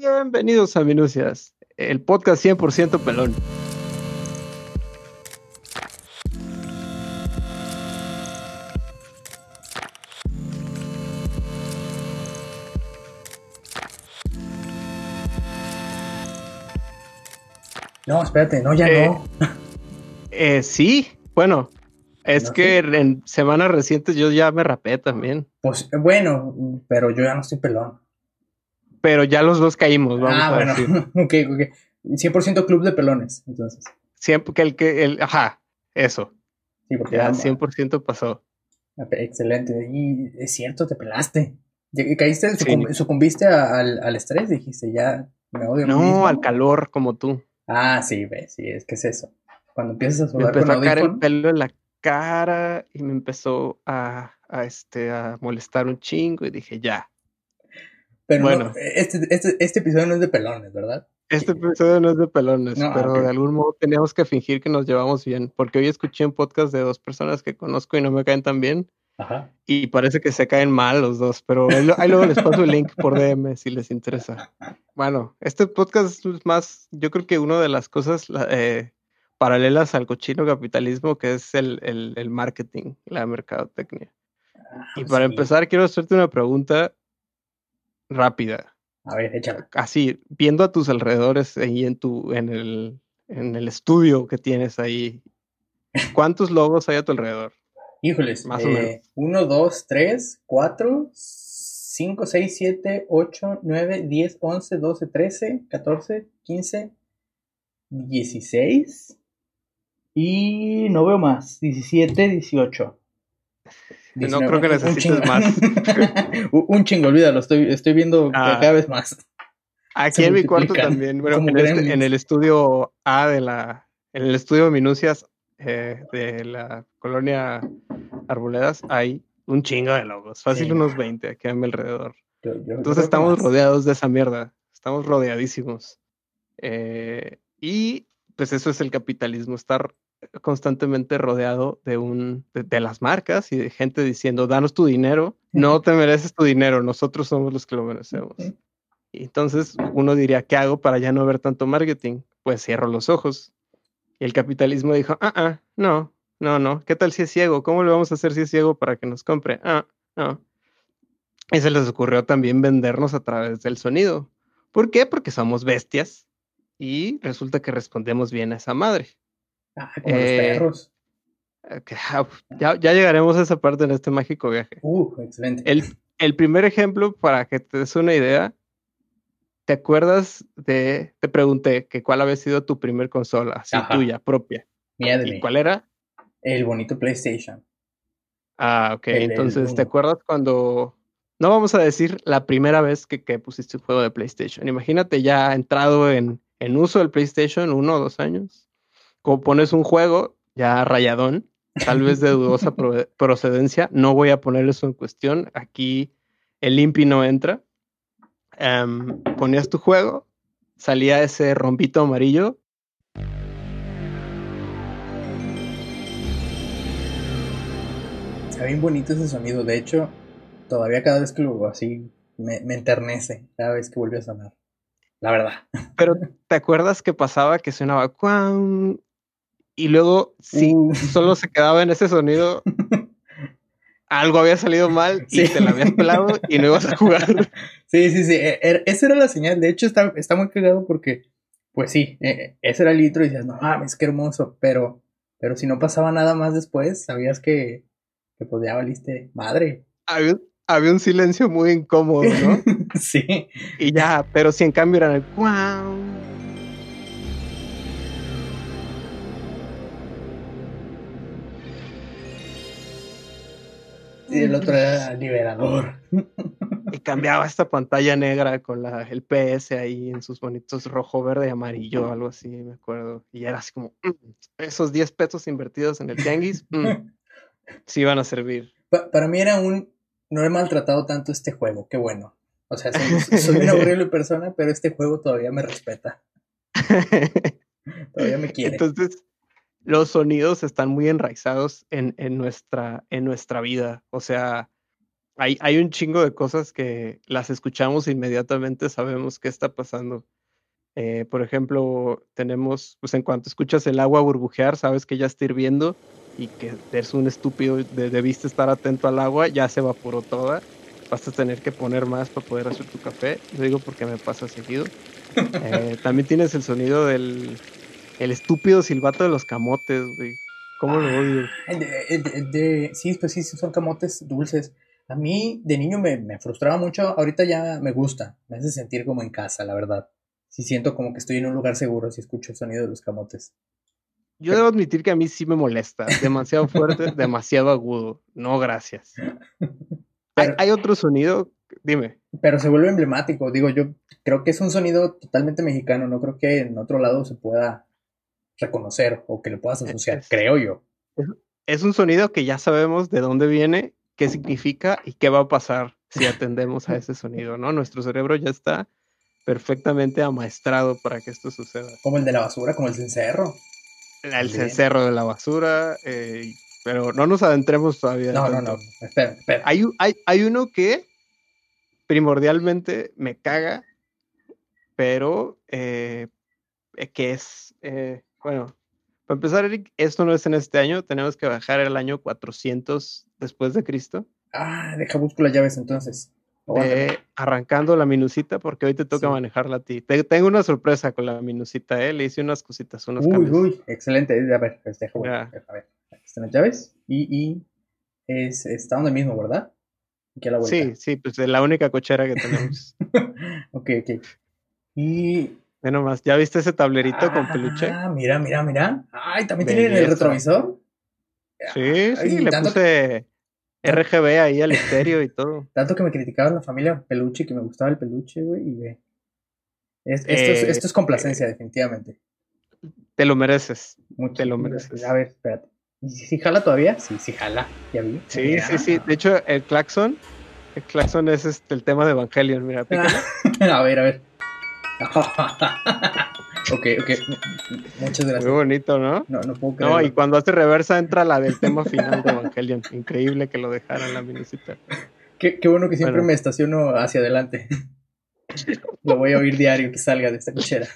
Bienvenidos a Minucias, el podcast 100% pelón. No, espérate, no, ya Eh, no. Eh, sí, bueno, es ¿No que en semanas recientes yo ya me rapé también, Pues eh, bueno, pero yo ya no estoy pelón. pero ya los dos caímos, vamos ah, a bueno, decir. ok, ok. 100% club de pelones, entonces. Siempre que el que, el, ajá, eso, Sí, porque ya ya- 100% pasó. Excelente. Y es cierto, te pelaste. Caíste, Sí. sucumbiste al, al estrés, dijiste, ya me odio. No, al calor como tú. Ah, sí, ve, sí, es que es eso. Cuando empiezas a Me sudar empezó con a caer el pelo en la cara y me empezó a, a, este, a molestar un chingo y dije, ya, pero no, bueno. este, este, este episodio no es de pelones, ¿verdad? este episodio no es de pelones, No, pero de algún modo teníamos que fingir que nos llevamos bien, porque hoy escuché un podcast de dos personas que conozco y no me caen tan bien Ajá. y parece que se caen mal los dos, pero ahí, luego les paso el link por DM si les interesa. Bueno, este podcast es más, yo creo que una de las cosas eh, paralelas al cochino capitalismo que es el, el, el marketing, la mercadotecnia. Y para Sí. empezar, quiero hacerte una pregunta rápida. A ver, échala. Así, viendo a tus alrededores ahí en tu, en el, en el estudio que tienes ahí, ¿cuántos logos hay a tu alrededor? Híjoles. Más o eh, menos. 1, 2, 3, 4, 5, 6, 7, 8, 9, 10, 11, 12, 13, 14, 15, 16. Y no veo más. 17, 18. No creo que necesites más. Un- chingo, olvídalo. Estoy, estoy viendo Ah. cada vez más. Aquí Se en mi cuarto también, bueno, en, este- en el estudio A de la, en el estudio Minucias eh, de la colonia Arboledas hay un chingo de logos, fácil Sí. unos 20 aquí a mi alrededor. Yo- yo- Entonces estamos rodeados de esa mierda, estamos rodeadísimos. Eh, y pues eso es el capitalismo, estar constantemente rodeado de un de, de las marcas y de gente diciendo, danos tu dinero, no te mereces tu dinero, nosotros somos los que lo merecemos. Y entonces uno diría, ¿qué hago para ya no ver tanto marketing? Pues cierro los ojos. Y el capitalismo dijo, ah, ah, no, no, no, ¿qué tal si es ciego? ¿Cómo le vamos a hacer si es ciego para que nos compre? Ah, no. Y se les ocurrió también vendernos a través del sonido. ¿Por qué? Porque somos bestias y resulta que respondemos bien a esa madre. Ah, como los Eh, perros. Ah, Ya, ya llegaremos a esa parte en este mágico viaje. Uh, excelente. El, el primer ejemplo, para que te des una idea, ¿te acuerdas de, te pregunté que cuál había sido tu primer consola, así Ajá. tuya, propia? ¿Y cuál era? El bonito PlayStation. Ah, ok, El- el entonces, ¿te acuerdas cuando, no vamos a decir la primera vez que, que pusiste un juego de PlayStation? Imagínate ya entrado en, en uso del PlayStation, uno o dos años, como pones un juego ya rayadón, tal vez de dudosa procedencia, no voy a poner eso en cuestión, aquí el IMPI no entra. Em, ponías tu juego, salía ese rompito amarillo. Está bien bonito ese sonido. De hecho, todavía cada vez que lo hago así, me, me enternece cada vez que vuelve a sonar. La verdad. Pero ¿te acuerdas que pasaba que sonaba cuan? Y luego, si Uh. solo se quedaba en ese sonido, algo había salido mal y Sí. te la habías pelado y no ibas a jugar. Sí, sí, sí. e- er- esa era la señal. De hecho, está, está muy cagado porque, pues sí, eh, ese era el intro y decías, no mames, qué hermoso. Pero, pero si no pasaba nada más después, sabías que, que pues ya valiste madre. Había, había un silencio muy incómodo, ¿no? sí. Y ya, pero si en cambio eran el cuau. Y el otro era liberador. Y cambiaba esta pantalla negra con la, el PS ahí en sus bonitos rojo, verde y amarillo, algo así, me acuerdo. Y era así como, "Mm, esos 10 pesos invertidos en el tianguis, mm, sí van a servir. Pa- para mí era un. No he maltratado tanto este juego, qué bueno. O sea, soy, soy una horrible persona, pero este juego todavía me respeta. Todavía me quiere. Entonces, los sonidos están muy enraizados en, en nuestra, en nuestra vida. O sea, hay, hay un chingo de cosas que las escuchamos e inmediatamente sabemos qué está pasando. Eh, por ejemplo, tenemos, pues en cuanto escuchas el agua burbujear, sabes que ya está hirviendo y que eres un estúpido, debiste estar atento al agua, ya se evaporó toda, vas a tener que poner más para poder hacer tu café, lo digo porque me pasa seguido. Eh, también tienes el sonido del el estúpido silbato de los camotes, güey. ¿Cómo lo odio? De, sí, pues sí, son camotes dulces. A mí de niño me, me, frustraba mucho, ahorita ya me gusta, me hace sentir como en casa, la verdad. Sí siento como que estoy en un lugar seguro si escucho el sonido de los camotes. Yo debo admitir que a mí sí me molesta, demasiado fuerte, demasiado agudo. No, gracias. ¿Hay, otro sonido? Dime. Pero se vuelve emblemático, digo, yo creo que es un sonido totalmente mexicano, no creo que en otro lado se pueda reconocer o que le puedas asociar, creo yo. Es un sonido que ya sabemos de dónde viene, qué significa y qué va a pasar si atendemos a ese sonido, ¿no? Nuestro cerebro ya está perfectamente amaestrado para que esto suceda. Como el de la basura, como el cencerro. El cencerro de la basura, eh, pero no nos adentremos todavía. No, no, no, espera, espera. Hay, hay, hay uno que primordialmente me caga, pero eh, que es, eh, bueno, para empezar, Eric, esto no es en este año, tenemos que bajar el año 400 después de Cristo. Ah, deja busco las llaves entonces. arrancando la minusita, porque hoy te toca manejarla a ti. tengo una sorpresa con la minusita, ¿eh? Le hice unas cositas, unos Uy, uy, excelente. A ver, pues deja, a ver. Aquí están las llaves y, y es, está donde mismo, ¿verdad? Aquí a la vuelta. Sí, sí, pues es la única cochera que tenemos. ok, ok. Y Menos más, ¿ya viste ese tablerito con peluche? Ah, mira, mira, mira. Ay, ¿también tiene el retrovisor? Sí, sí, le puse RGB ahí al estéreo y todo. Tanto que me criticaban la familia peluche, que me gustaba el peluche, güey, y ve. esto, es, eh, esto, es, complacencia, definitivamente. Te lo mereces. Mucho, te lo mereces. A ver, espérate. ¿Y si, jala todavía? Sí, sí jala, ya vi. Sí, sí, sí. De hecho, el claxon, el claxon es este, el tema de Evangelion, mira. a ver, a ver. ok, ok. Muchas gracias. Muy bonito, ¿no? No, no puedo creerlo. No, y cuando hace reversa entra la del tema final de Evangelion. Increíble que lo dejaran la minusita. Qué, qué bueno que siempre me estaciono hacia adelante. Lo voy a oír diario que salga de esta cochera.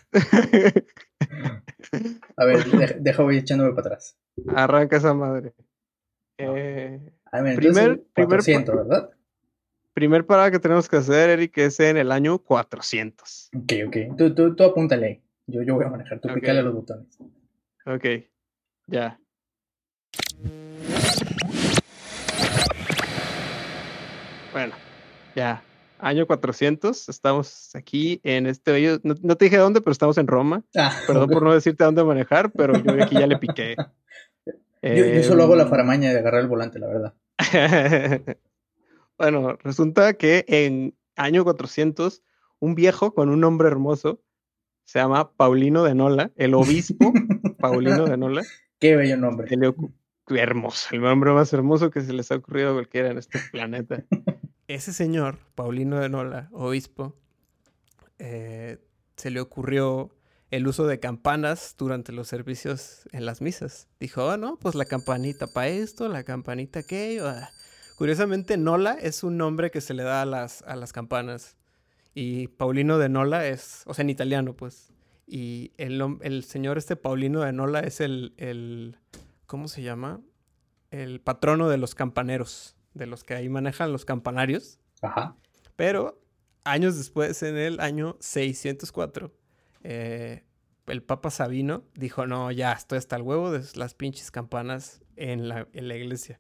A ver, deja, voy echándome para atrás. Arranca esa madre. Eh, primer, 400, ¿verdad? Primer parada que tenemos que hacer, Eric, es en el año 400. Ok, ok. Tú, tú, tú apúntale. Yo, yo voy a manejar. Tú pícale los botones. Ok. Ya. Bueno, ya. Año 400. Estamos aquí en este bello. No, te dije dónde, pero estamos en Roma. Ah, Perdón por no decirte dónde manejar, pero yo aquí ya le piqué. yo, solo hago la eh, faramaña de agarrar el volante, la verdad. Bueno, resulta que en año 400, un viejo con un nombre hermoso, se llama Paulino de Nola, el obispo Paulino de Nola. Qué bello nombre. hermoso, el nombre más hermoso que se les ha ocurrido a cualquiera en este planeta. Ese señor, Paulino de Nola, obispo, eh, se le ocurrió el uso de campanas durante los servicios en las misas. Dijo, oh, no, pues la campanita para esto, la campanita aquello. Ah, Curiosamente, Nola es un nombre que se le da a las, a las campanas. Y Paulino de Nola es, o sea, en italiano, pues. Y el, el señor este Paulino de Nola es el, el, ¿cómo se llama? El patrono de los campaneros, de los que ahí manejan los campanarios. Ajá. Pero años después, en el año 604, eh, el Papa Sabino dijo, no, ya estoy hasta el huevo de las pinches campanas en la, en la iglesia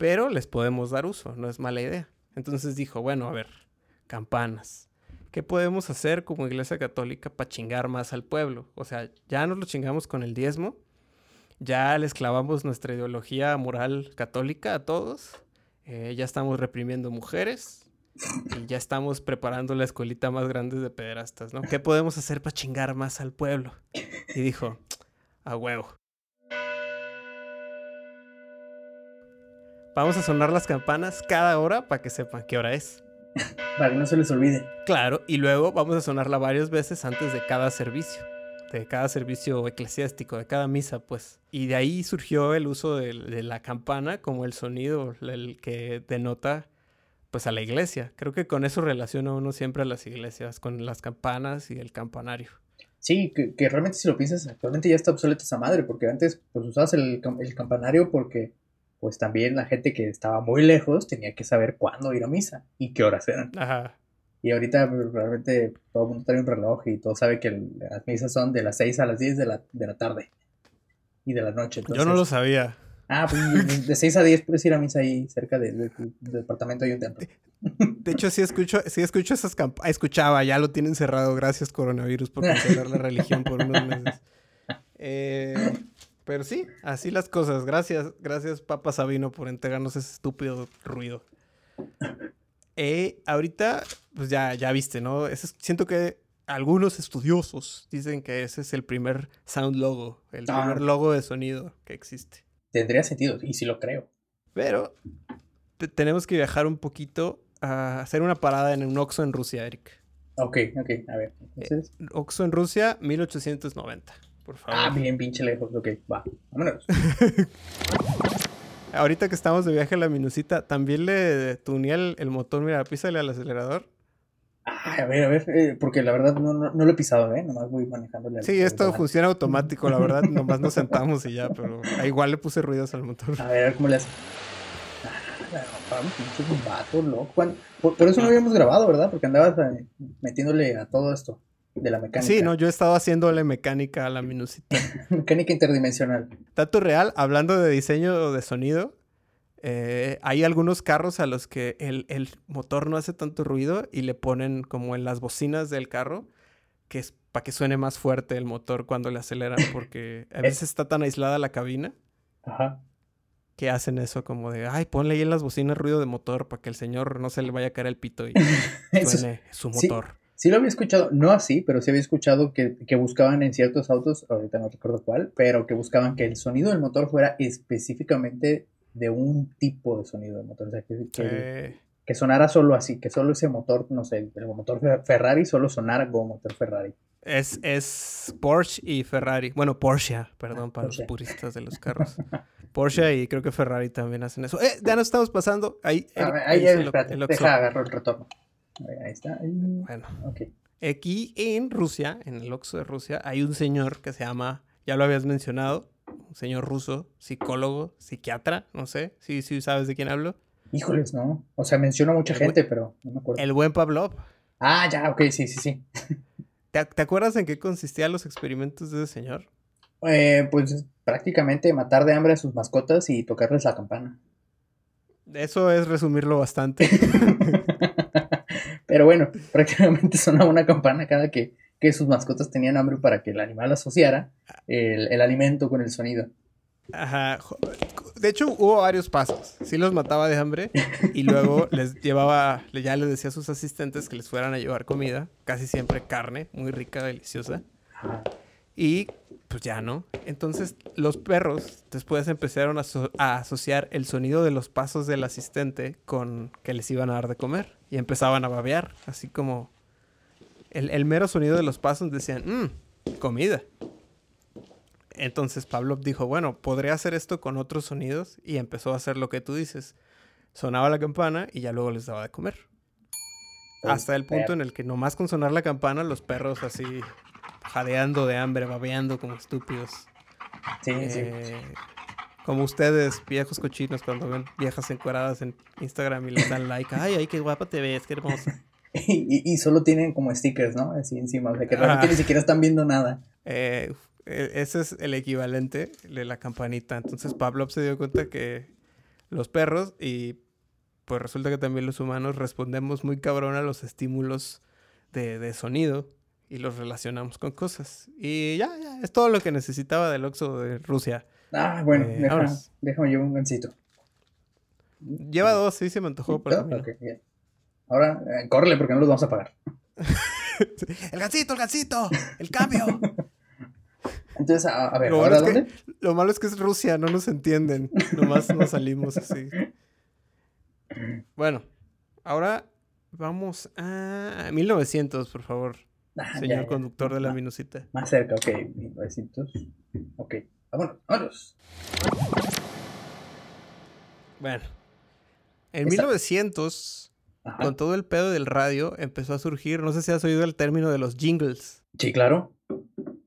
pero les podemos dar uso, no es mala idea. Entonces dijo, bueno, a ver, campanas. ¿Qué podemos hacer como iglesia católica para chingar más al pueblo? O sea, ya nos lo chingamos con el diezmo, ya les clavamos nuestra ideología moral católica a todos, eh, ya estamos reprimiendo mujeres y ya estamos preparando la escuelita más grande de pederastas, ¿no? ¿Qué podemos hacer para chingar más al pueblo? Y dijo, a huevo. Vamos a sonar las campanas cada hora para que sepan qué hora es. para que no se les olvide. Claro, y luego vamos a sonarla varias veces antes de cada servicio, de cada servicio eclesiástico, de cada misa, pues. Y de ahí surgió el uso de, la campana como el sonido, el que denota pues a la iglesia. Creo que con eso relaciona uno siempre a las iglesias, con las campanas y el campanario. Sí, que, que realmente si lo piensas, actualmente ya está obsoleta esa madre, porque antes pues usabas el, el campanario porque pues también la gente que estaba muy lejos tenía que saber cuándo ir a misa y qué horas eran. Ajá. Y ahorita pues, realmente todo el mundo trae un reloj y todo sabe que las misas son de las 6 a las 10 de la, de la tarde y de la noche. Yo no lo sabía. Ah, pues de 6 a 10 puedes ir a misa ahí cerca del departamento de un templo. De hecho, sí escucho, sí escucho esas campanas. Escuchaba, ya lo tienen cerrado. Gracias, coronavirus, por cancelar la religión por unos meses. Eh, pero sí, así las cosas. Gracias, gracias, Papa Sabino, por entregarnos ese estúpido ruido. Eh, ahorita, pues ya, ya viste, ¿no? siento que algunos estudiosos dicen que ese es el primer sound logo, el ah. primer logo de sonido que existe. Tendría sentido, y sí lo creo. Pero tenemos que viajar un poquito a hacer una parada en un Oxxo en Rusia, Eric. Ok, ok, a ver. Entonces... Eh, Oxxo en Rusia, 1890, por favor. Ah, bien pinche lejos, ok, va, vámonos. Ahorita que estamos de viaje a la minusita, ¿también le tuneé el, motor? Mira, písale al acelerador. Ay, a ver, a ver, eh, porque la verdad no, no, lo he pisado, ¿eh? Nomás voy manejándole. Sí, esto funciona automático, la verdad. nomás nos sentamos y ya, pero igual le puse ruidos al motor. A ver, a ver cómo le hace. un vato, loco. Por, por, eso no habíamos grabado, ¿verdad? Porque andabas eh, metiéndole a todo esto de la mecánica. Sí, no, yo he estado haciéndole mecánica a la minusita. mecánica interdimensional. Dato real, hablando de diseño de sonido, eh, hay algunos carros a los que el, motor no hace tanto ruido y le ponen como en las bocinas del carro, que es para que suene más fuerte el motor cuando le aceleran, porque a veces está tan aislada la cabina. Ajá. Que hacen eso como de, ay, ponle ahí en las bocinas ruido de motor para que el señor no se le vaya a caer el pito y suene su motor. Sí lo había escuchado, no así, pero sí había escuchado que, buscaban en ciertos autos, ahorita no recuerdo cuál, pero que buscaban que el sonido del motor fuera específicamente de un tipo de sonido del motor. O sea, que, que, sonara solo así, que solo ese motor, no sé, el motor Ferrari solo sonara como motor Ferrari. Es, es Porsche y Ferrari. Bueno, Porsche, perdón, para los puristas de los carros. Porsche y creo que Ferrari también hacen eso. Eh, ya nos estamos pasando. Ahí, ahí, ahí, deja agarrar el retorno. Ahí está. Bueno. Aquí en Rusia, en el Oxxo de Rusia, hay un señor que se llama, ya lo habías mencionado, un señor ruso, psicólogo, psiquiatra, no sé, si sí, sabes de quién hablo. Híjoles, no. O sea, menciona mucha gente, pero no me acuerdo. El buen Pavlov. Ah, ya, ok, sí, sí, sí. ¿Te, acuerdas en qué consistían los experimentos de ese señor? Eh, pues prácticamente matar de hambre a sus mascotas y tocarles la campana. Eso es resumirlo bastante. Pero bueno, prácticamente sonaba una campana cada que, sus mascotas tenían hambre para que el animal asociara el, alimento con el sonido. Ajá. De hecho, hubo varios pasos. Sí los mataba de hambre y luego les llevaba, ya les decía a sus asistentes que les fueran a llevar comida, casi siempre carne, muy rica, deliciosa. Y pues ya no. Entonces los perros después empezaron a, asociar el sonido de los pasos del asistente con que les iban a dar de comer y empezaban a babear, así como el, mero sonido de los pasos decían, mmm, comida. Entonces Pablo dijo, bueno, podría hacer esto con otros sonidos y empezó a hacer lo que tú dices. Sonaba la campana y ya luego les daba de comer. Hasta el punto en el que nomás con sonar la campana los perros así jadeando de hambre, babeando como estúpidos. Sí, sí. Eh, como ustedes, viejos cochinos, cuando ven viejas encueradas en Instagram y les dan like. Ay, ay, qué guapa te ves, qué hermosa. y, solo tienen como stickers, ¿no? Así encima, o sea, que realmente ni siquiera están viendo nada. Eh, e, ese es el equivalente de la campanita. Entonces Pablo se dio cuenta que los perros y pues resulta que también los humanos respondemos muy cabrón a los estímulos de, de sonido y los relacionamos con cosas. Y ya, ya, es todo lo que necesitaba del Oxxo de Rusia. Ah, bueno, eh, déjame, llevar un gancito. Lleva dos, sí, se me antojó. Pero bien. Ahora, eh, córrele porque no los vamos a pagar. el gancito, el gancito, el cambio. Entonces, a, ver, lo ¿ahora dónde? lo malo es que es Rusia, no nos entienden. Nomás nos salimos así. Bueno, ahora vamos a 1900, por favor. Ah, señor conductor de la minusita. Más cerca, ok. 1900. Ok. Vámonos, vámonos. Bueno. En 1900 con todo el pedo del radio empezó a surgir, no sé si has oído el término de los jingles. Sí, claro.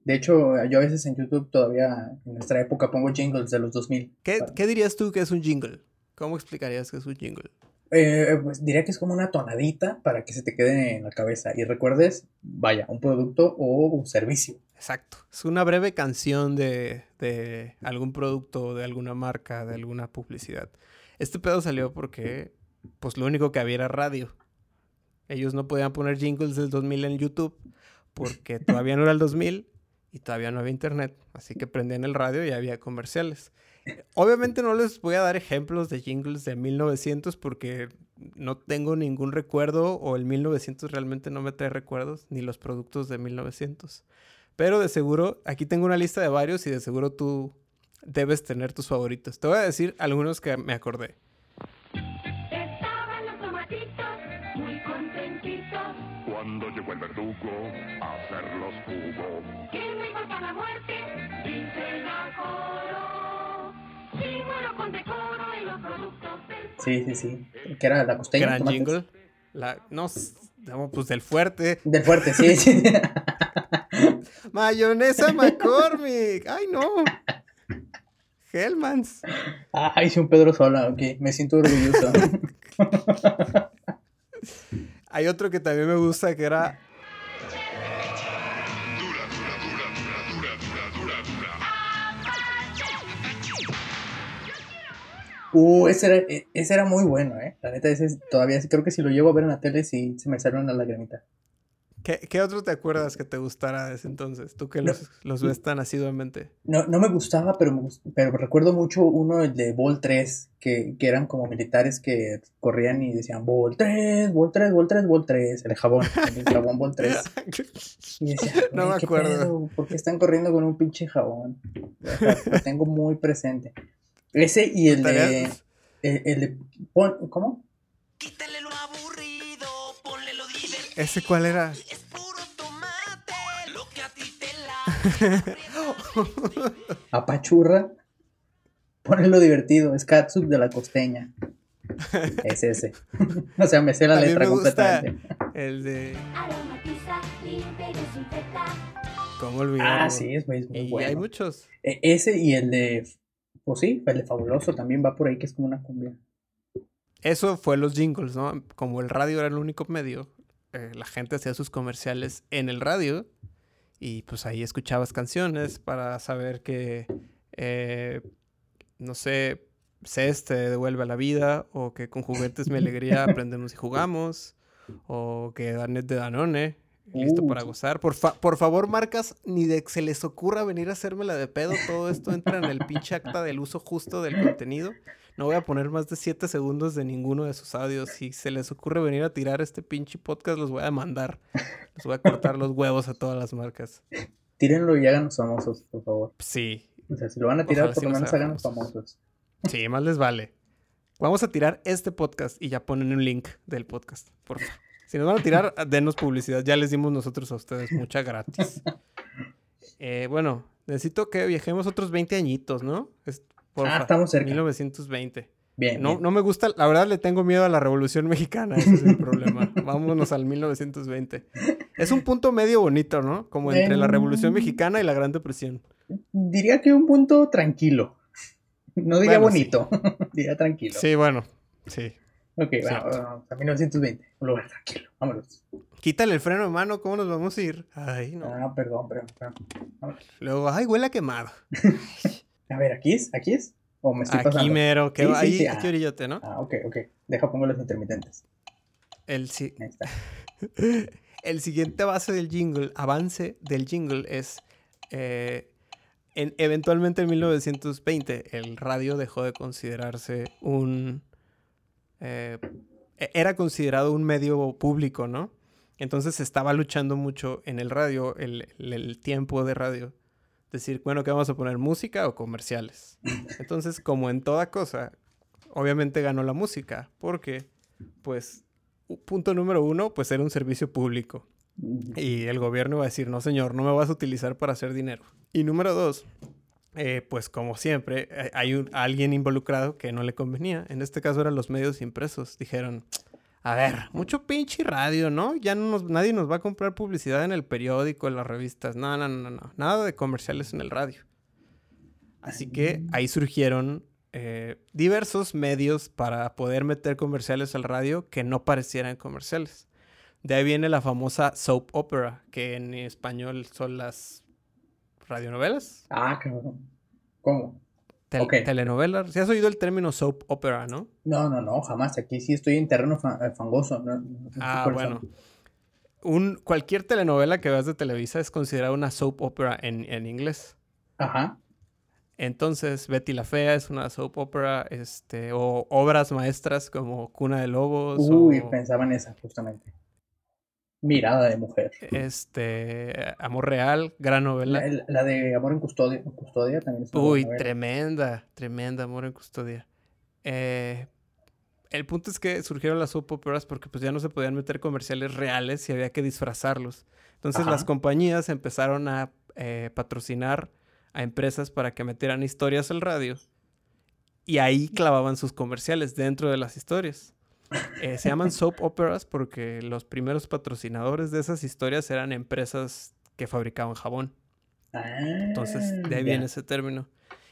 De hecho, yo a veces en YouTube todavía, en nuestra época, pongo jingles de los 2000. ¿Qué, ¿qué dirías tú que es un jingle? ¿Cómo explicarías que es un jingle? Eh, pues diría que es como una tonadita para que se te quede en la cabeza y recuerdes, vaya, un producto o un servicio. Exacto. Es una breve canción de, de algún producto, de alguna marca, de alguna publicidad. Este pedo salió porque, pues lo único que había era radio. Ellos no podían poner jingles del 2000 en YouTube porque todavía no era el 2000 y todavía no había internet. Así que prendían el radio y había comerciales. Obviamente no les voy a dar ejemplos de jingles de 1900 porque no tengo ningún recuerdo o el 1900 realmente no me trae recuerdos, ni los productos de 1900. Pero de seguro, aquí tengo una lista de varios y de seguro tú debes tener tus favoritos. Te voy a decir algunos que me acordé. Estaban los tomatitos muy contentitos. Cuando llegó el verdugo Sí, sí, sí. Que era la costeña. Gran tomates. jingle. La, no, pues del fuerte. Del fuerte, sí, sí. Mayonesa McCormick. Ay, no. Hellmans. Ay, sí, un Pedro Sola, ok. Me siento orgulloso. Hay otro que también me gusta que era Uh, ese era, e- ese era muy bueno, ¿eh? La neta, ese es- todavía creo que si lo llevo a ver en la tele, sí se me sale una lagrimita. ¿Qué, qué otro te acuerdas que te gustara de ese entonces? Tú que los, los ves tan asiduamente. No, no me gustaba, pero, me gust- pero recuerdo mucho uno, de Vol 3, que, que eran como militares que corrían y decían Vol 3, Vol 3, Vol 3, Vol 3, el jabón, el jabón Vol 3. Y decía, No "Güey, me ¿qué acuerdo. pedo? ¿Por qué están corriendo con un pinche jabón? Lo tengo muy presente. Ese y el de. El, el de. pon- ¿Cómo? Quítale lo aburrido, ponle lo divertido. ¿Ese cuál era? Es puro tomate, lo que a ti te la. Apachurra. Ponelo divertido. Es Katsup de la costeña. Es ese. o sea, me sé la letra me gusta completamente. el de... Aromatiza, limpia y desinfecta. ¿Cómo olvidarlo? Ah, sí, es muy, muy Y bueno. hay muchos. E- Ese y el de. Pues sí, el de Fabuloso también va por ahí, que es como una cumbia. Eso fue los jingles, ¿no? Como el radio era el único medio, eh, la gente hacía sus comerciales en el radio y pues ahí escuchabas canciones para saber que, eh, no sé, CES te devuelve a la vida o que con juguetes mi alegría aprendemos y jugamos o que Danet de Danone. Listo Uh, para sí. gozar. Por, fa- por favor, marcas, ni de que se les ocurra venir a hacérmela de pedo. Todo esto entra en el pinche acta del uso justo del contenido. No voy a poner más de 7 segundos de ninguno de sus audios. Si se les ocurre venir a tirar este pinche podcast, los voy a mandar. Les voy a cortar los huevos a todas las marcas. Tírenlo y háganos famosos, por favor. Sí, O sea, si lo van a tirar, Ojalá por sí lo nos menos hagan háganos famosos. sí, más les vale. Vamos a tirar este podcast y ya ponen un link del podcast, por favor. Si nos van a tirar, denos publicidad. Ya les dimos nosotros a ustedes mucha gratis. Eh, bueno, necesito que viajemos otros 20 añitos, ¿no? Es, porfa, Ah, estamos cerca. 1920. Bien. No, bien. no me gusta, la verdad le tengo miedo a la Revolución Mexicana, ese es el problema. Vámonos al 1920. Es un punto medio bonito, ¿no? Como entre la Revolución Em. Mexicana y la Gran Depresión. Diría que un punto tranquilo. No diría Bueno, sí. bonito, diría tranquilo. Sí, bueno, sí. Ok, bueno, vamos a 1920. Un lugar tranquilo. Vámonos. Quítale el freno de mano, ¿cómo nos vamos a ir? Ay, no. Ah, perdón, perdón, perdón. Luego, ay, huele a quemado. A ver, ¿aquí es? ¿Aquí es? ¿O me estoy Aquí pasando? mero, que Sí, va sí, ahí, sí, aquí ah. orillote, ¿no? Ah, ok, ok. Deja pongo los intermitentes. El, si- Ahí está. el siguiente base del jingle, avance del jingle es... eh, en, eventualmente en 1920 el radio dejó de considerarse un... eh, e- era considerado un medio público, ¿no? Entonces estaba luchando mucho en el radio, el, el- el tiempo de radio. Decir, bueno, ¿qué vamos a poner? ¿Música o comerciales? Entonces, como en toda cosa, obviamente ganó la música, porque, pues, punto número uno, pues era un servicio público. Y el gobierno va a decir, no señor, no me vas a utilizar para hacer dinero. Y número dos, eh, pues como siempre, eh, hay un- alguien involucrado que no le convenía. En este caso eran los medios impresos. Dijeron, A ver, mucho pinche radio, ¿no? Ya no nos, nadie nos va a comprar publicidad en el periódico, en las revistas. No, no, no, no. Nada de comerciales en el radio. Así que ahí surgieron eh, diversos medios para poder meter comerciales al radio que no parecieran comerciales. De ahí viene la famosa soap opera, que en español son las radionovelas, Ah, cabrón. ¿Cómo? tel- telenovelas. Si has oído el término soap opera, ¿no? No, no, no, jamás. Aquí sí estoy en terreno eh, fangoso. No, no- Ah, bueno. Un, cualquier telenovela que veas de Televisa es considerada una soap opera en, en inglés. Ajá. Entonces, Betty la Fea es una soap opera, este, o obras maestras como Cuna de Lobos, Uy, o pensaba en esa, justamente. Mirada de mujer. este, Amor Real, gran novela. La, la de Amor en Custodia, en custodia también es una Uy, tremenda, tremenda, Amor en Custodia. Eh, el punto es que surgieron las soap operas porque pues ya no se podían meter comerciales reales y había que disfrazarlos. Entonces Ajá. las compañías empezaron a eh, patrocinar a empresas para que metieran historias al radio y ahí clavaban sus comerciales dentro de las historias. Eh, se llaman soap operas porque los primeros patrocinadores de esas historias eran empresas que fabricaban jabón. Entonces, de ahí Ah, viene ese término.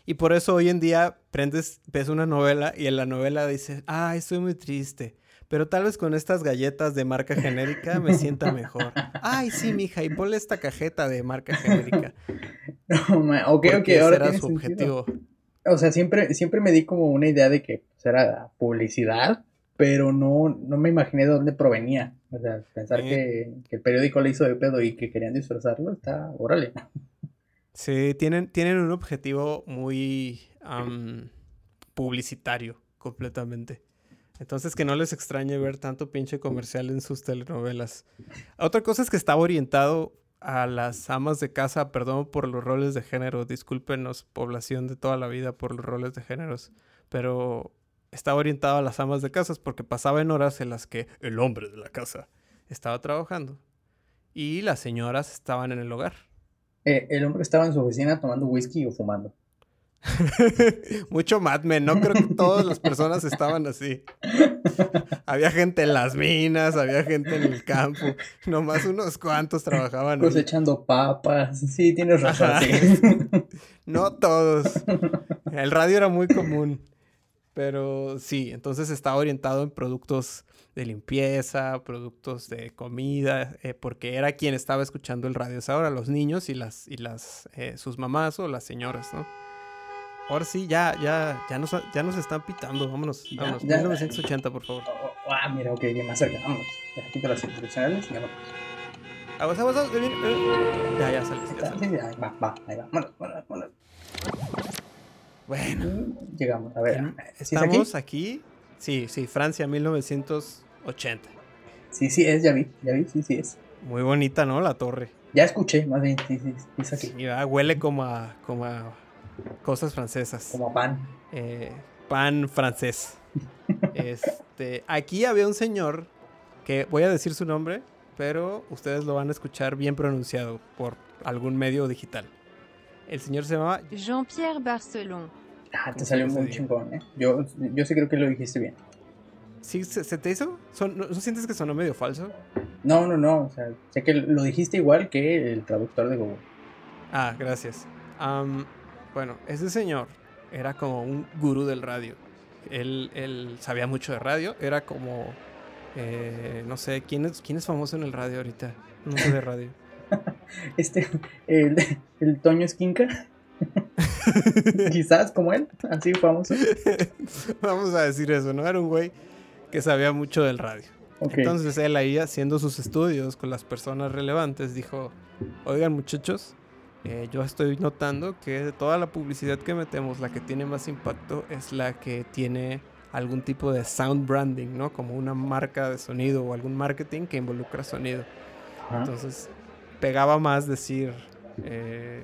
Y por eso hoy en día prendes, ves una novela y en la novela dices, ay, estoy muy triste. Pero tal vez con estas galletas de marca genérica me sienta mejor. Ay, sí, mija, y ponle esta cajeta de marca genérica. No, ok, ok, ahora era su sentido. objetivo. O sea, siempre, siempre me di como una idea de que pues, era publicidad, pero no, no me imaginé de dónde provenía. O sea, pensar Eh. que, que el periódico le hizo de pedo y que querían disfrazarlo, está, órale. Sí, tienen, tienen un objetivo muy am, publicitario, completamente. Entonces, que no les extrañe ver tanto pinche comercial en sus telenovelas. Otra cosa es que estaba orientado a las amas de casa, perdón por los roles de género, discúlpenos, población de toda la vida por los roles de géneros, pero estaba orientado a las amas de casas porque pasaba en horas en las que el hombre de la casa estaba trabajando y las señoras estaban en el hogar. Eh, el hombre estaba en su oficina tomando whisky o fumando. Mucho Mad Men, no creo que todas las personas estaban así. Había gente en las minas, había gente en el campo, nomás unos cuantos trabajaban. ahí. Cosechando papas. Sí, tienes razón. Sí. No todos. El radio era muy común, pero sí, entonces estaba orientado en productos de limpieza, productos de comida, eh, porque era quien estaba escuchando el radio. Es ahora los niños y las y las eh, sus mamás o las señoras, ¿no? Ahora sí, ya, ya, ya nos, ya nos están pitando. Vámonos, Ya, vámonos. ya. 1980, por favor. Oh, oh, ah, mira, ok, bien más cerca. Vámonos. Ya quito las instruccionales y ya vamos. Aguas, aguas, aguas. Ya, ya sales, ya Sí, sales. sí, ahí va, va, ahí va. Vámonos, vámonos, vámonos. Bueno, Llegamos, a ver. estamos aquí. Sí, sí, Francia, 1980. Sí, sí es, ya vi, ya vi, sí, sí es. Muy bonita, ¿no? La torre. Ya escuché, más bien, sí, sí, es aquí. Huele como a, como a cosas francesas. Como a pan. Eh, pan francés. Este, aquí había un señor que voy a decir su nombre, pero ustedes lo van a escuchar bien pronunciado por algún medio digital. El señor se llamaba Jean-Pierre Barcelon. Ah, te salió muy chingón, ¿eh? Yo, yo sí creo que lo dijiste bien. ¿Sí se, se te hizo? Son- ¿no, no sientes que sonó medio falso? No, no, no, o sea, sé que lo dijiste igual que el traductor de Google. Ah, gracias. Am, bueno, ese señor era como un gurú del radio. Él, él sabía mucho de radio. Era como, eh, no sé, ¿quién es, ¿quién es famoso en el radio ahorita? No sé de radio. Este, el, el Toño Esquinca. Quizás como él, así famoso. Vamos a decir eso, ¿no? Era un güey que sabía mucho del radio. Entonces él ahí haciendo sus estudios con las personas relevantes dijo, oigan muchachos, eh, yo estoy notando que de toda la publicidad que metemos, la que tiene más impacto es la que tiene algún tipo de sound branding, ¿no? Como una marca de sonido o algún marketing que involucra sonido. Entonces pegaba más decir eh,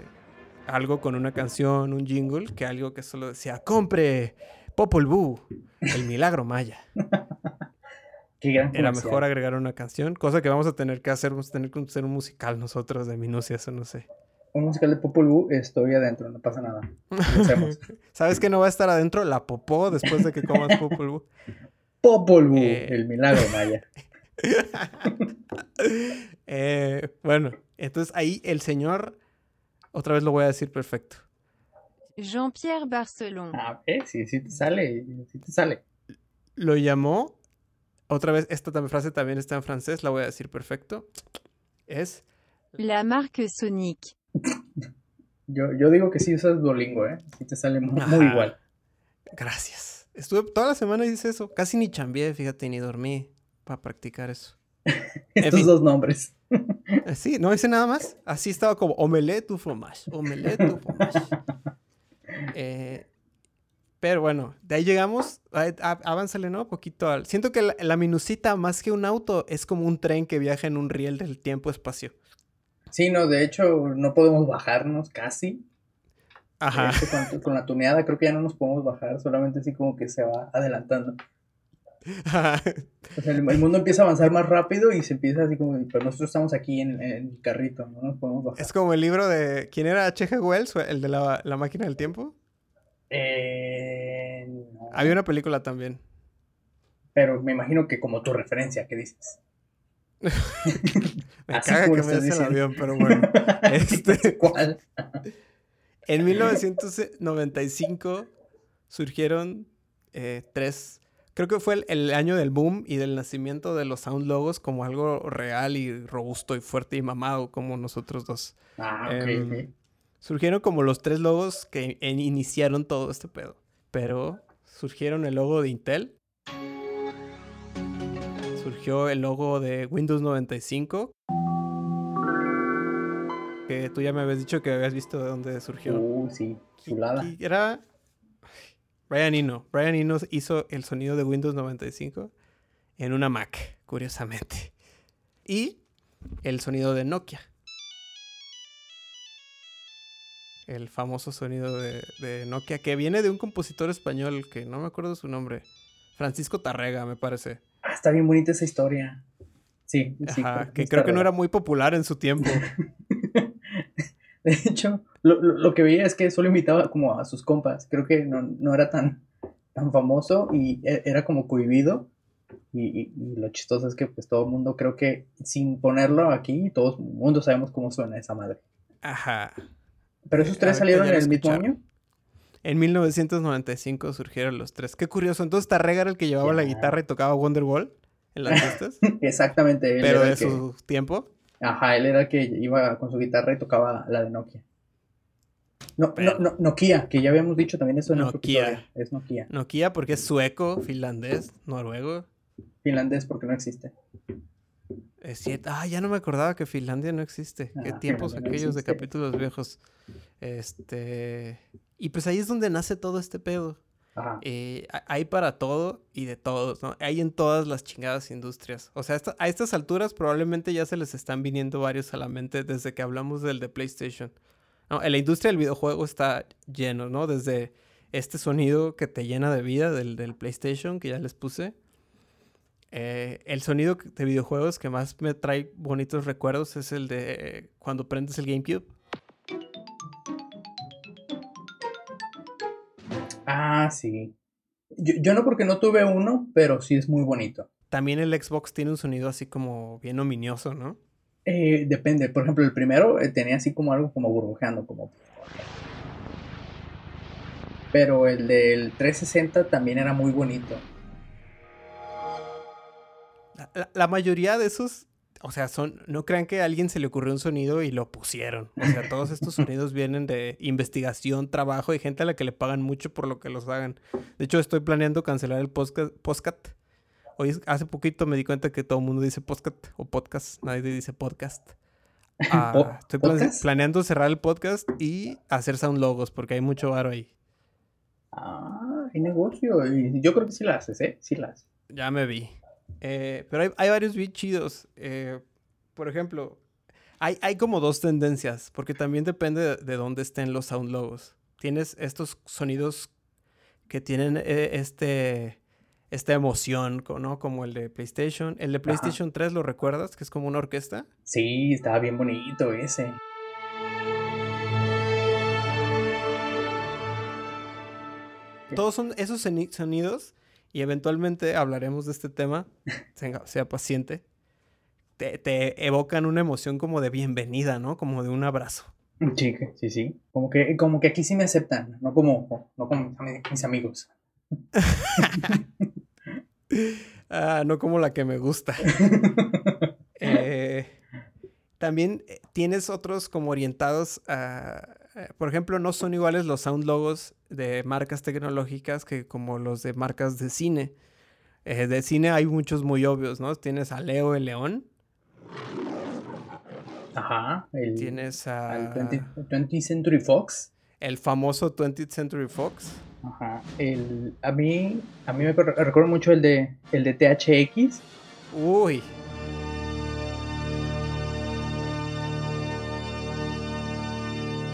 algo con una canción, un jingle, que algo que solo decía, compre Popol Vuh, el milagro maya. Qué gran Era mejor agregar una canción, cosa que vamos a tener que hacer, vamos a tener que hacer un musical nosotros de minucias o no sé. Un musical de Popol Vuh, estoy adentro, no pasa nada. ¿Sabes que no va a estar adentro? La popó después de que comas Popol Vuh. Popol Vuh, Eh. el milagro maya. Eh, bueno, entonces ahí el señor, otra vez lo voy a decir perfecto. Jean-Pierre Barcelon. Ah, eh, sí, sí te sale, sí te sale. Lo llamó, otra vez, esta frase también está en francés, la voy a decir perfecto. Es La marque Sonic. Yo, yo digo que sí usas Duolingo, ¿eh? Sí te sale muy, igual. gracias. Estuve toda la semana y hice eso. Casi ni chambeé, fíjate, ni dormí para practicar eso. Estos fin. dos nombres. Eh, Sí, no hice nada más. Así estaba como omelette ou fromage. Omelette ou fromage. Eh, pero bueno, de ahí llegamos. Avánzale, ¿no? Poquito al. Siento que la, la minusita, más que un auto, es como un tren que viaja en un riel del tiempo-espacio. Sí, no, de hecho no podemos bajarnos casi. Ajá. Hecho, con, con la tuneada creo que ya no nos podemos bajar, solamente así como que se va adelantando. O sea, el, el mundo empieza a avanzar más rápido y se empieza así como, pero nosotros estamos aquí en, en el carrito, no nos podemos bajar. es como el libro de. ¿Quién era H.G. Wells? El de la, la máquina del tiempo. Eh, no. Había una película también. Pero me imagino que como tu referencia, ¿qué dices? Me Así caga que me des el avión, pero bueno. Este- ¿Cuál? En 1995 surgieron eh, tres. Creo que fue el, el año del boom y del nacimiento de los sound logos como algo real y robusto y fuerte y mamado como nosotros dos. Ah, ok, Em. Surgieron como los tres logos que iniciaron todo este pedo. Pero surgieron el logo de Intel. Surgió el logo de Windows 95. Que tú ya me habías dicho que habías visto de dónde surgió. Uh, sí, chulada. Y era Brian Eno. Brian Eno hizo el sonido de Windows 95 en una Mac, curiosamente. Y el sonido de Nokia. El famoso sonido de, de Nokia, que viene de un compositor español que no me acuerdo su nombre. Francisco Tarrega, me parece. Ah, está bien bonita esa historia. Sí, sí. Ajá, que creo que no era muy popular en su tiempo. De hecho, lo, lo- lo que veía es que solo invitaba como a sus compas. Creo que no, no era tan, tan famoso y e- era como cohibido. Y, y- y lo chistoso es que pues todo el mundo creo que sin ponerlo aquí, todo el mundo sabemos cómo suena esa madre. Ajá. Pero esos tres salieron en el mismo año. En 1995 surgieron los tres. Qué curioso. Entonces Tarrega era el que llevaba la guitarra y tocaba Wonderwall en las fiestas. Exactamente. Pero de que- su tiempo. Ajá, él era el que iba con su guitarra y tocaba la de Nokia. No, Pero- no, no, Nokia, que ya habíamos dicho también eso en Nokia. episodio. Es Nokia. Nokia porque es sueco, finlandés, noruego. Finlandés porque no existe. Es cierto. Ah, ya no me acordaba que Finlandia no existe. Qué Ah, tiempos Finlandia no aquellos de capítulos viejos. Este. Y pues ahí es donde nace todo este pedo. Eh, ha- hay para todo y de todos, ¿no? Hay en todas las chingadas industrias. O sea, a estas alturas probablemente ya se les están viniendo varios a la mente desde que hablamos del de PlayStation. En la industria del videojuego está lleno, ¿no? Desde este sonido que te llena de vida del, PlayStation que ya les puse. Eh, el sonido de videojuegos que más me trae bonitos recuerdos es el de cuando prendes el GameCube. Ah, sí. Yo, yo no porque no tuve uno, pero sí es muy bonito. También el Xbox tiene un sonido así como bien ominioso, ¿no? Eh, depende. Por ejemplo, el primero eh, tenía así como algo como burbujeando, como... Pero el del 360 también era muy bonito. La, la- la mayoría de esos, o sea, son, no crean que a alguien se le ocurrió un sonido y lo pusieron. O sea, todos estos sonidos vienen de investigación, trabajo y gente a la que le pagan mucho por lo que los hagan. De hecho, estoy planeando cancelar el podcast. podcast. Hoy, hace poquito me di cuenta que todo el mundo dice podcast o podcast, nadie dice podcast. Ah, estoy planeando cerrar el podcast y hacer sound logos porque hay mucho varo ahí. Ah, hay negocio. Yo creo que sí la haces, ¿eh? Sí la haces. Ya me vi. Eh, pero hay, hay varios bien chidos. Eh, por ejemplo, hay, hay como dos tendencias, porque también depende de, de dónde estén los sound logos. Tienes estos sonidos que tienen eh, este, esta emoción, ¿no? Como el de PlayStation. El de PlayStation 3, ¿lo recuerdas? Que es como una orquesta. Sí, estaba bien bonito ese. Todos son esos soni- sonidos y eventualmente hablaremos de este tema, sea paciente, te, te evocan una emoción como de bienvenida, ¿no? Como de un abrazo. Sí, sí, sí. Como que, como que aquí sí me aceptan, no como, no como mis- amigos. Ah, no como la que me gusta. Eh, también eh, tienes otros como orientados a, por ejemplo, no son iguales los sound logos de marcas tecnológicas que como los de marcas de cine. Eh, de cine hay muchos muy obvios, ¿no? Tienes a Leo el León, Ajá. El, tienes al a 20, 20th Century Fox. el famoso 20th Century Fox. Ajá. El, a mí, a mí me recuerdo mucho el de, el de THX. Uy,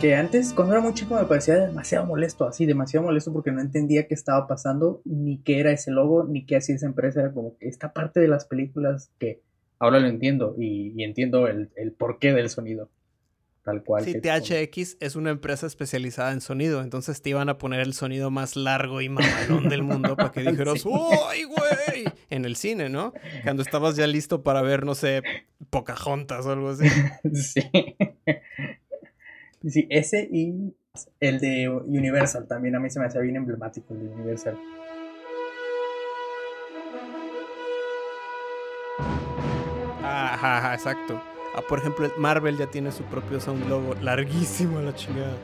Que antes, cuando era muy chico, me parecía demasiado molesto, así, demasiado molesto porque no entendía qué estaba pasando, ni qué era ese logo, ni qué hacía esa empresa. Era como que esta parte de las películas que ahora lo entiendo y, y entiendo el, el porqué del sonido. Tal cual. sí, THX es una empresa especializada en sonido, entonces te iban a poner el sonido más largo y mamalón del mundo para que dijeras, Sí. ¡Uy, güey! En el cine, ¿no? Cuando estabas ya listo para ver, no sé, Pocahontas o algo así. Sí. Sí, ese y el de Universal también a mí se me hacía bien emblemático el de Universal. Ajá, ajá, exacto. Ah, por ejemplo, Marvel ya tiene su propio sound logo, larguísimo a la chingada.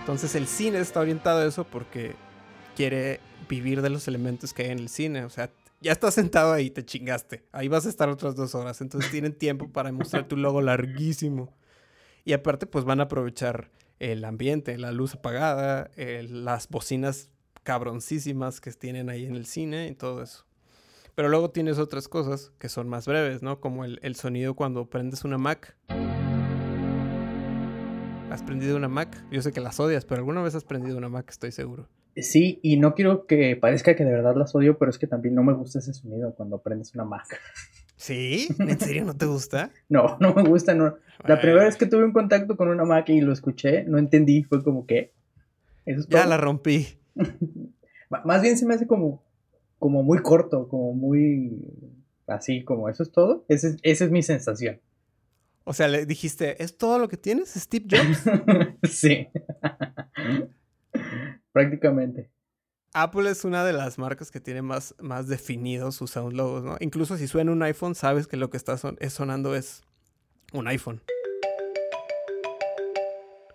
Entonces el cine está orientado a eso porque quiere vivir de los elementos que hay en el cine. O sea, ya estás sentado ahí, te chingaste. Ahí vas a estar otras dos horas. Entonces tienen tiempo para mostrar tu logo larguísimo. Y aparte, pues van a aprovechar el ambiente, la luz apagada, las bocinas cabroncísimas que tienen ahí en el cine y todo eso. Pero luego tienes otras cosas que son más breves, ¿no? Como el, el sonido cuando prendes una Mac. ¿Has prendido una Mac? Yo sé que las odias, pero alguna vez has prendido una Mac, estoy seguro. Sí, y no quiero que parezca que de verdad las odio, pero es que también no me gusta ese sonido cuando prendes una Mac. ¿Sí? ¿En serio no te gusta? No, no me gusta, no. La primera vez que tuve un contacto con una Mac y lo escuché, no entendí, fue como que... Eso es Ya la rompí. Más bien se me hace como, como muy corto, como muy así, como eso es todo. Ese es- esa es mi sensación. O sea, le dijiste, ¿es todo lo que tienes, Steve Jobs? sí. Prácticamente. Apple es una de las marcas que tiene más, más definidos sus sound logos, ¿no? Incluso si suena un iPhone, sabes que lo que está son- es sonando es un iPhone.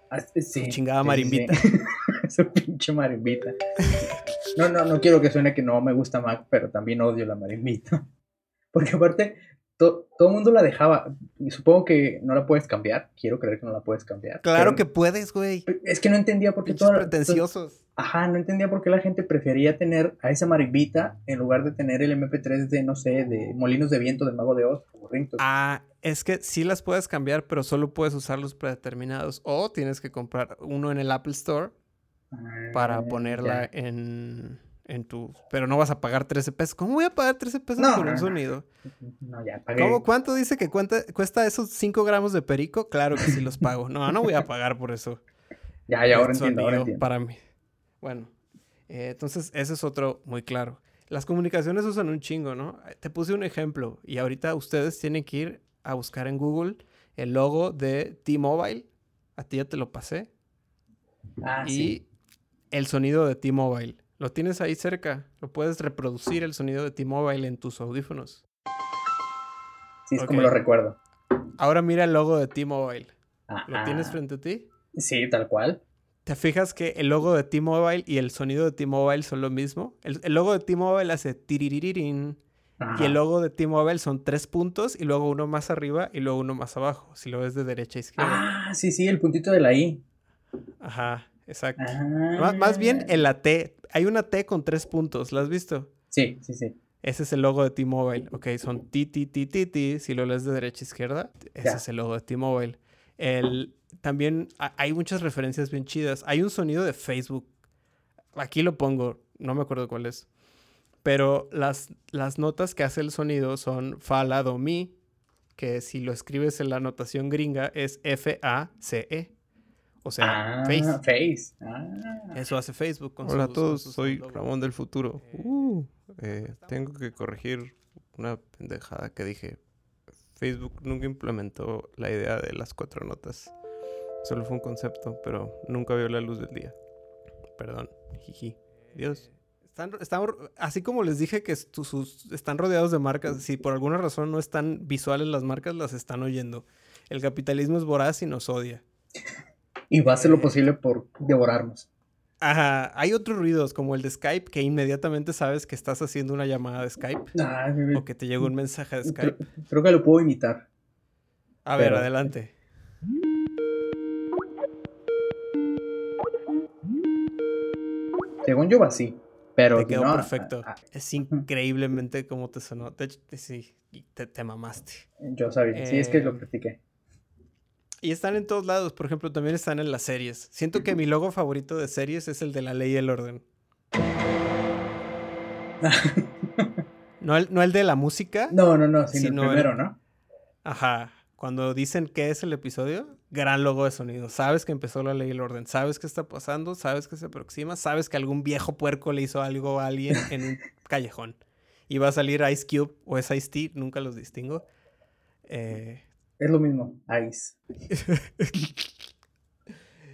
Ah, Sí, chingada sí, sí, marimbita. sí. Su pinche marimbita. No, no, no quiero que suene que no me gusta Mac, pero también odio la marimbita. Porque aparte, to- todo el mundo la dejaba. Y supongo que no la puedes cambiar. Quiero creer que no la puedes cambiar. Claro pero- que puedes, güey. Es que no entendía por qué toda- pretenciosos. Ajá, no entendía por qué la gente prefería tener a esa marimbita en lugar de tener el MP3 de, no sé, de Molinos de Viento del Mago de Oz o. Ah, es que sí las puedes cambiar, pero solo puedes usar los predeterminados. O tienes que comprar uno en el Apple Store para Ah, ponerla ya. en, en tu... Pero no vas a pagar 13 pesos. ¿Cómo voy a pagar 13 pesos No, por no, un sonido? No, ya pagué. ¿Cómo, ¿Cuánto dice que cuenta- cuesta esos 5 gramos de perico? Claro que sí los pago. No, no voy a pagar por eso. Ya, ya, ahora entiendo, ahora sonido entiendo. Para mí. Bueno, eh, entonces ese es otro muy claro. Las comunicaciones usan un chingo, ¿no? Te puse un ejemplo y ahorita ustedes tienen que ir a buscar en Google el logo de T-Mobile. A ti ya te lo pasé. Ah, y sí. el sonido de T-Mobile. Lo tienes ahí cerca. Lo puedes reproducir el sonido de T-Mobile en tus audífonos. Sí, es como lo recuerdo. Ahora mira el logo de T-Mobile. Ah, ¿Lo tienes frente a ti? Sí, tal cual. ¿Te fijas que el logo de T-Mobile y el sonido de T-Mobile son lo mismo? El, el logo de T-Mobile hace tiririririn y el logo de T-Mobile son tres puntos y luego uno más arriba y luego uno más abajo, si lo ves de derecha a izquierda. Ah, sí, sí, el puntito de la I. Ajá, exacto. Ah. Má- Más bien en la T. Hay una T con tres puntos, ¿la has visto? Sí, sí, sí. Ese es el logo de T-Mobile. Ok, son ti, ti, ti, ti, ti. Si lo lees de derecha a izquierda, ese es el logo de T-Mobile. El, también ha- hay muchas referencias bien chidas. Hay un sonido de Facebook. Aquí lo pongo, no me acuerdo cuál es. Pero las, las notas que hace el sonido son fa, la, do, mi, que si lo escribes en la anotación gringa es F-A-C-E. O sea, ah, Face. Face. Ah. Eso hace Facebook. Con Hola a sus- todos, sus soy logos. Ramón del futuro. Uh, eh, tengo que corregir una pendejada que dije. Facebook nunca implementó la idea de las cuatro notas. Solo fue un concepto, pero nunca vio la luz del día. Perdón, jiji. Dios. Están, están- así como les dije que sus- están rodeados de marcas, si por alguna razón no están visuales las marcas, las están oyendo. El capitalismo es voraz y nos odia. Y va a hacer lo posible por devorarnos. Ajá, hay otros ruidos como el de Skype que inmediatamente sabes que estás haciendo una llamada de Skype Ah, o que te llegó un mensaje de Skype. creo que lo puedo imitar. A ver, adelante. Según yo va así. Pero Te quedó no, perfecto. ah, ah, Es increíblemente como te sonó. De hecho, sí, y te, te mamaste. yo sabía. Sí, es que Eh, lo practiqué. Y están en todos lados. Por ejemplo, también están en las series. Siento que mi logo favorito de series es el de la ley y el orden. No el, no el de la música. no, no, no, sino sino el el- primero, ¿no? Ajá. Cuando dicen qué es el episodio, gran logo de sonido. Sabes que empezó la ley y el orden. Sabes qué está pasando. Sabes que se aproxima. Sabes que algún viejo puerco le hizo algo a alguien en un callejón. Y va a salir Ice Cube o es Ice T. Nunca los distingo. Eh, Es lo mismo. Ice.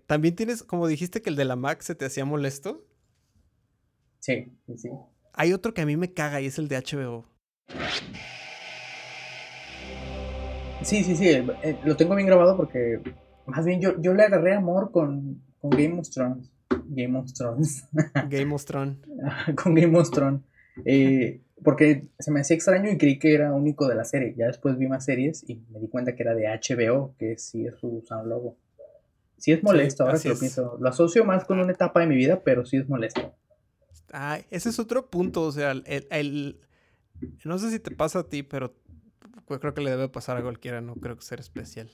También tienes, como dijiste que el de la Mac se te hacía molesto. Sí, sí, sí. Hay otro que a mí me caga y es el de HBO. Sí, sí, sí. eh, lo tengo bien grabado porque más bien yo, yo le agarré amor con, con Game of Thrones. Game of Thrones. Game of Thrones. con Game of Thrones. Eh, porque se me hacía extraño y creí que era único de la serie. Ya después vi más series y me di cuenta que era de HBO, que sí es su sound logo. Sí es molesto, ahora así que lo pienso. Lo asocio más con una etapa de mi vida, pero sí es molesto. Ah, ese es otro punto. O sea, el, el- no sé si te pasa a ti, pero creo que le debe pasar a cualquiera. No creo que ser especial.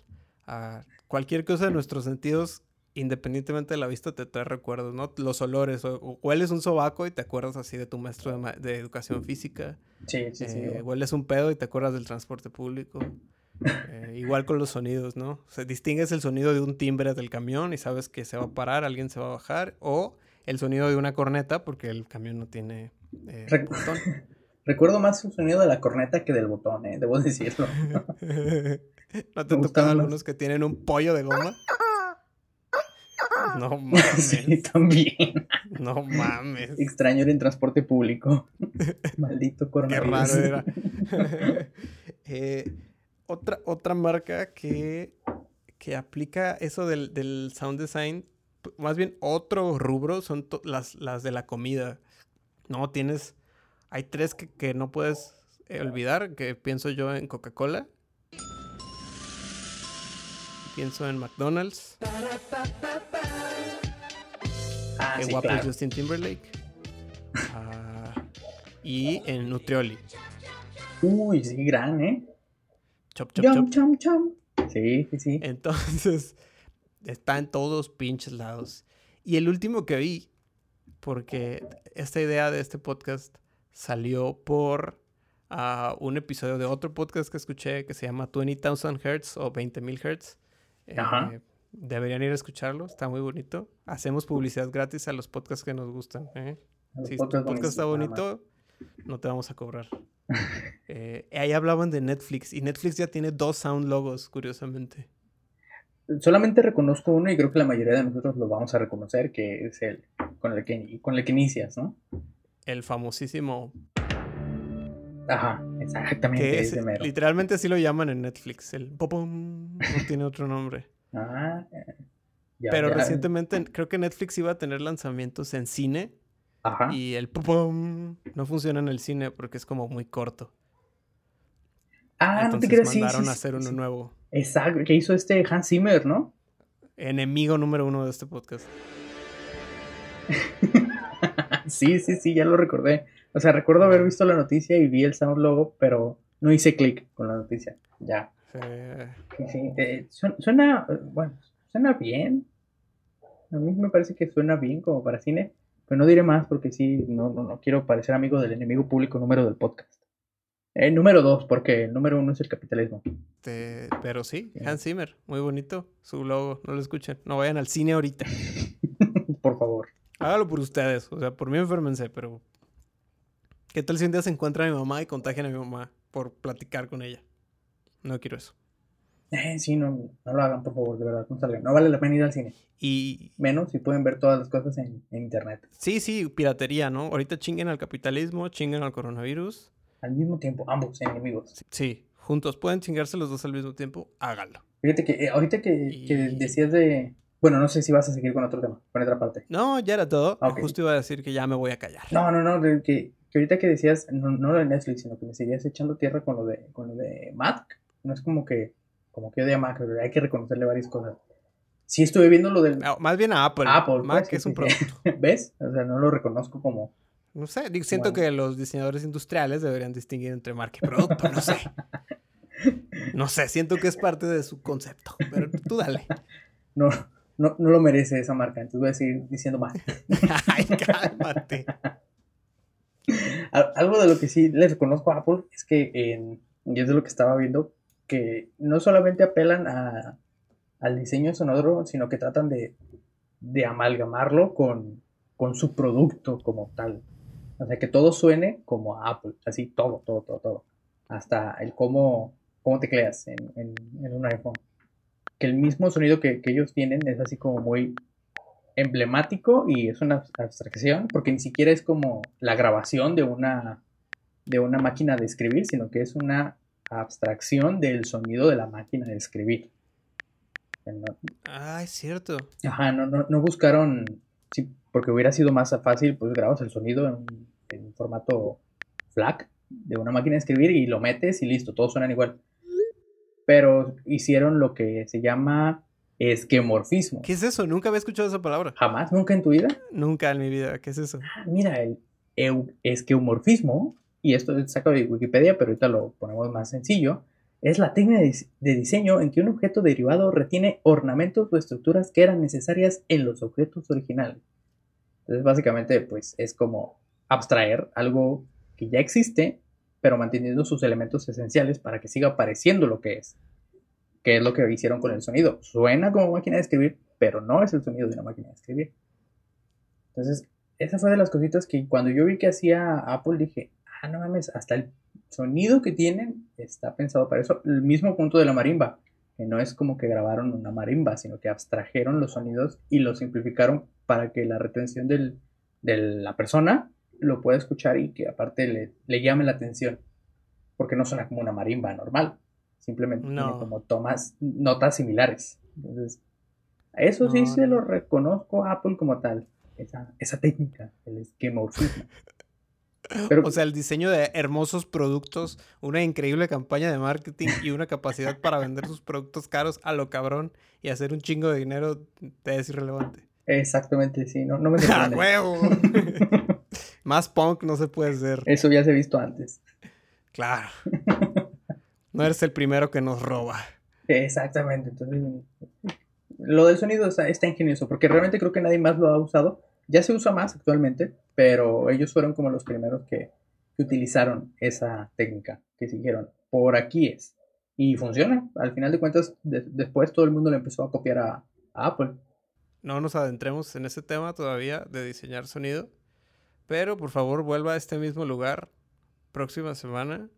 A cualquier cosa de nuestros sentidos, independientemente de la vista, te trae recuerdos, ¿no? Los olores. O, hueles un sobaco y te acuerdas así de tu maestro de, ma- de educación física. Sí, sí, sí. Eh, hueles un pedo y te acuerdas del transporte público. Eh, igual con los sonidos, ¿no? O sea, distingues el sonido de un timbre del camión y sabes que se va a parar, alguien se va a bajar, o el sonido de una corneta porque el camión no tiene eh, botón. Recuerdo más el sonido de la corneta que del botón, eh, debo decirlo. ¿No te tocan algunos que tienen un pollo de goma? No mames, sí, también. no mames. Extraño ir en transporte público. Maldito Qué coronavirus. raro era. Eh, otra, otra marca que, que aplica eso del, del sound design, más bien otro rubro, son las, las de la comida. No, tienes. Hay tres que, que no puedes eh, olvidar, que pienso yo en Coca-Cola. Pienso en McDonald's. Ah, Qué sí, guapo es claro. Justin Timberlake. Ah, y en Nutrioli. Uy, sí, gran, ¿eh? Chop, chop, chop. Chom, chom, chom. Sí, sí, sí. Entonces, está en todos pinches lados. Y el último que vi, porque esta idea de este podcast salió por ah, un episodio de otro podcast que escuché que se llama 20,000 Hertz o 20,000 Hertz. Eh, Ajá. Deberían ir a escucharlo, está muy bonito. Hacemos publicidad gratis a los podcasts que nos gustan. ¿eh? Si tu podcast está bonito, no te vamos a cobrar. Eh, ahí hablaban de Netflix y Netflix ya tiene dos sound logos, curiosamente. Solamente reconozco uno y creo que la mayoría de nosotros lo vamos a reconocer, que es el con el que, con el que inicias, ¿no? El famosísimo, Ajá, exactamente, es, mero. literalmente así lo llaman en Netflix, el popom, no tiene otro nombre. Ah, ya, Pero ya. recientemente creo que Netflix iba a tener lanzamientos en cine Ajá. y el popom no funciona en el cine porque es como muy corto. Ah, no te Entonces creas, sí, mandaron sí, a hacer sí, uno sí. nuevo. Exacto, que hizo este Hans Zimmer, ¿no? Enemigo número uno de este podcast. sí, sí, sí, ya lo recordé. O sea, recuerdo haber visto la noticia y vi el sound logo, pero no hice clic con la noticia. Ya. Eh, Sí, sí. eh, suena, eh, bueno, suena bien. A mí me parece que suena bien como para cine, pero no diré más porque sí, no, no, no quiero parecer amigo del enemigo público número del podcast. El número dos, porque el número uno es el capitalismo. Este, pero sí, Sí. Hans Zimmer, muy bonito su logo, no lo escuchen, no vayan al cine ahorita. Por favor. Hágalo por ustedes, o sea, por mí enfermense, pero ¿qué tal si un día se encuentra a mi mamá y contagian a mi mamá por platicar con ella? No quiero eso. Eh, sí, no, no lo hagan, por favor, de verdad, no salgan. No vale la pena ir al cine. Y Menos si pueden ver todas las cosas en, en internet. sí, sí, piratería, ¿no? Ahorita chinguen al capitalismo, chinguen al coronavirus. Al mismo tiempo, ambos enemigos. Sí, sí, juntos pueden chingarse los dos al mismo tiempo, háganlo. Fíjate que eh, ahorita que, que decías de. Bueno, no sé si vas a seguir con otro tema, con otra parte. No, ya era todo. Justo iba a decir que ya me voy a callar. No, no, no, que, que ahorita que decías, no, no lo de Netflix, sino que me seguías echando tierra con lo de, con lo de Mac. No es como que, como que odia a Mac, pero hay que reconocerle varias cosas. Sí estuve viendo lo del Más bien a Apple. Apple, Mac pues, sí, es un sí, producto. sí. ¿Ves? O sea, no lo reconozco como. No sé, siento Bueno. que los diseñadores industriales deberían distinguir entre marca y producto, no sé. No sé, siento que es parte de su concepto, pero tú dale. No, no, no lo merece esa marca, entonces voy a seguir diciendo Mac. Ay, cálmate. Al- Algo de lo que sí les reconozco a Apple es que, en, y es de lo que estaba viendo, que no solamente apelan a, al diseño sonoro, sino que tratan de, de amalgamarlo con, con su producto como tal. O sea, que todo suene como Apple, así todo, todo, todo, todo. Hasta el cómo, cómo tecleas en, en, en un iPhone. Que el mismo sonido que, que ellos tienen es así como muy emblemático y es una abstracción, porque ni siquiera es como la grabación de una, de una máquina de escribir, sino que es una abstracción del sonido de la máquina de escribir. No, Ah, es cierto. Ajá, no, no, no buscaron, sí, porque hubiera sido más fácil, pues grabas el sonido en, un- en formato FLAC de una máquina de escribir y lo metes y listo, todos suenan igual. Pero hicieron lo que se llama esquemorfismo. ¿Qué es eso? Nunca había escuchado esa palabra. Jamás, nunca en tu vida. Nunca en mi vida. ¿Qué es eso? Ah, mira, el esqueumorfismo, y esto es sacado de Wikipedia, pero ahorita lo ponemos más sencillo, es la técnica de, dis- de diseño en que un objeto derivado retiene ornamentos o estructuras que eran necesarias en los objetos originales. Entonces, básicamente, pues es como abstraer algo que ya existe, pero manteniendo sus elementos esenciales para que siga pareciendo lo que es. Que es lo que hicieron con el sonido. Suena como máquina de escribir, pero no es el sonido de una máquina de escribir. Entonces, esa fue de las cositas que cuando yo vi que hacía Apple dije, ah, no mames, hasta el sonido que tienen está pensado para eso. El mismo punto de la marimba, que no es como que grabaron una marimba, sino que abstrajeron los sonidos y los simplificaron para que la retención del- de la persona lo pueda escuchar y que aparte le, le llame la atención. Porque no suena como una marimba normal, simplemente No. tiene como tomas, notas similares. Entonces, a eso sí No, se lo reconozco a Apple como tal, esa, esa técnica, el esquemorfismo. Pero, O sea, el diseño de hermosos productos, una increíble campaña de marketing y una capacidad para vender sus productos caros a lo cabrón y hacer un chingo de dinero te es irrelevante. exactamente, sí, no, no me ¡A sorprende. huevo! Más punk no se puede ser. Eso ya se ha visto antes. Claro. No eres el primero que nos roba. Exactamente, entonces lo del sonido está, está ingenioso, porque realmente creo que nadie más lo ha usado. Ya se usa más actualmente, pero ellos fueron como los primeros que, que utilizaron esa técnica, que dijeron, por aquí es. Y funciona. Al final de cuentas, de- después todo el mundo le empezó a copiar a, a Apple. No nos adentremos en ese tema todavía de diseñar sonido. Pero por favor vuelva a este mismo lugar próxima semana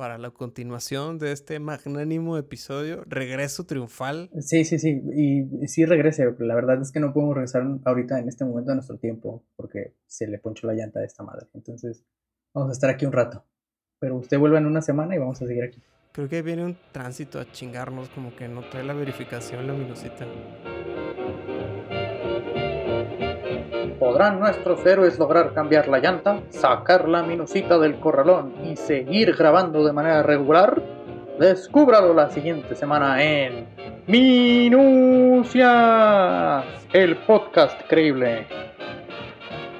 para la continuación de este magnánimo episodio. Regreso triunfal. Sí, sí, sí, y sí regrese. La verdad es que no podemos regresar ahorita en este momento de nuestro tiempo, porque se le ponchó la llanta a esta madre. Entonces, vamos a estar aquí un rato. Pero usted vuelva en una semana y vamos a seguir aquí. Creo que viene un tránsito a chingarnos como que no trae la verificación luminosita. ¿Podrán nuestros héroes lograr cambiar la llanta, sacar la minusita del corralón y seguir grabando de manera regular? Descúbralo la siguiente semana en Minucias, el podcast creíble.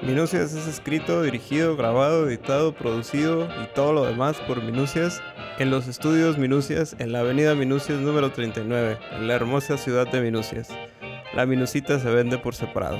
Minucias es escrito, dirigido, grabado, editado, producido y todo lo demás por Minucias en los estudios Minucias en la avenida Minucias número 39, en la hermosa ciudad de Minucias. La minusita se vende por separado.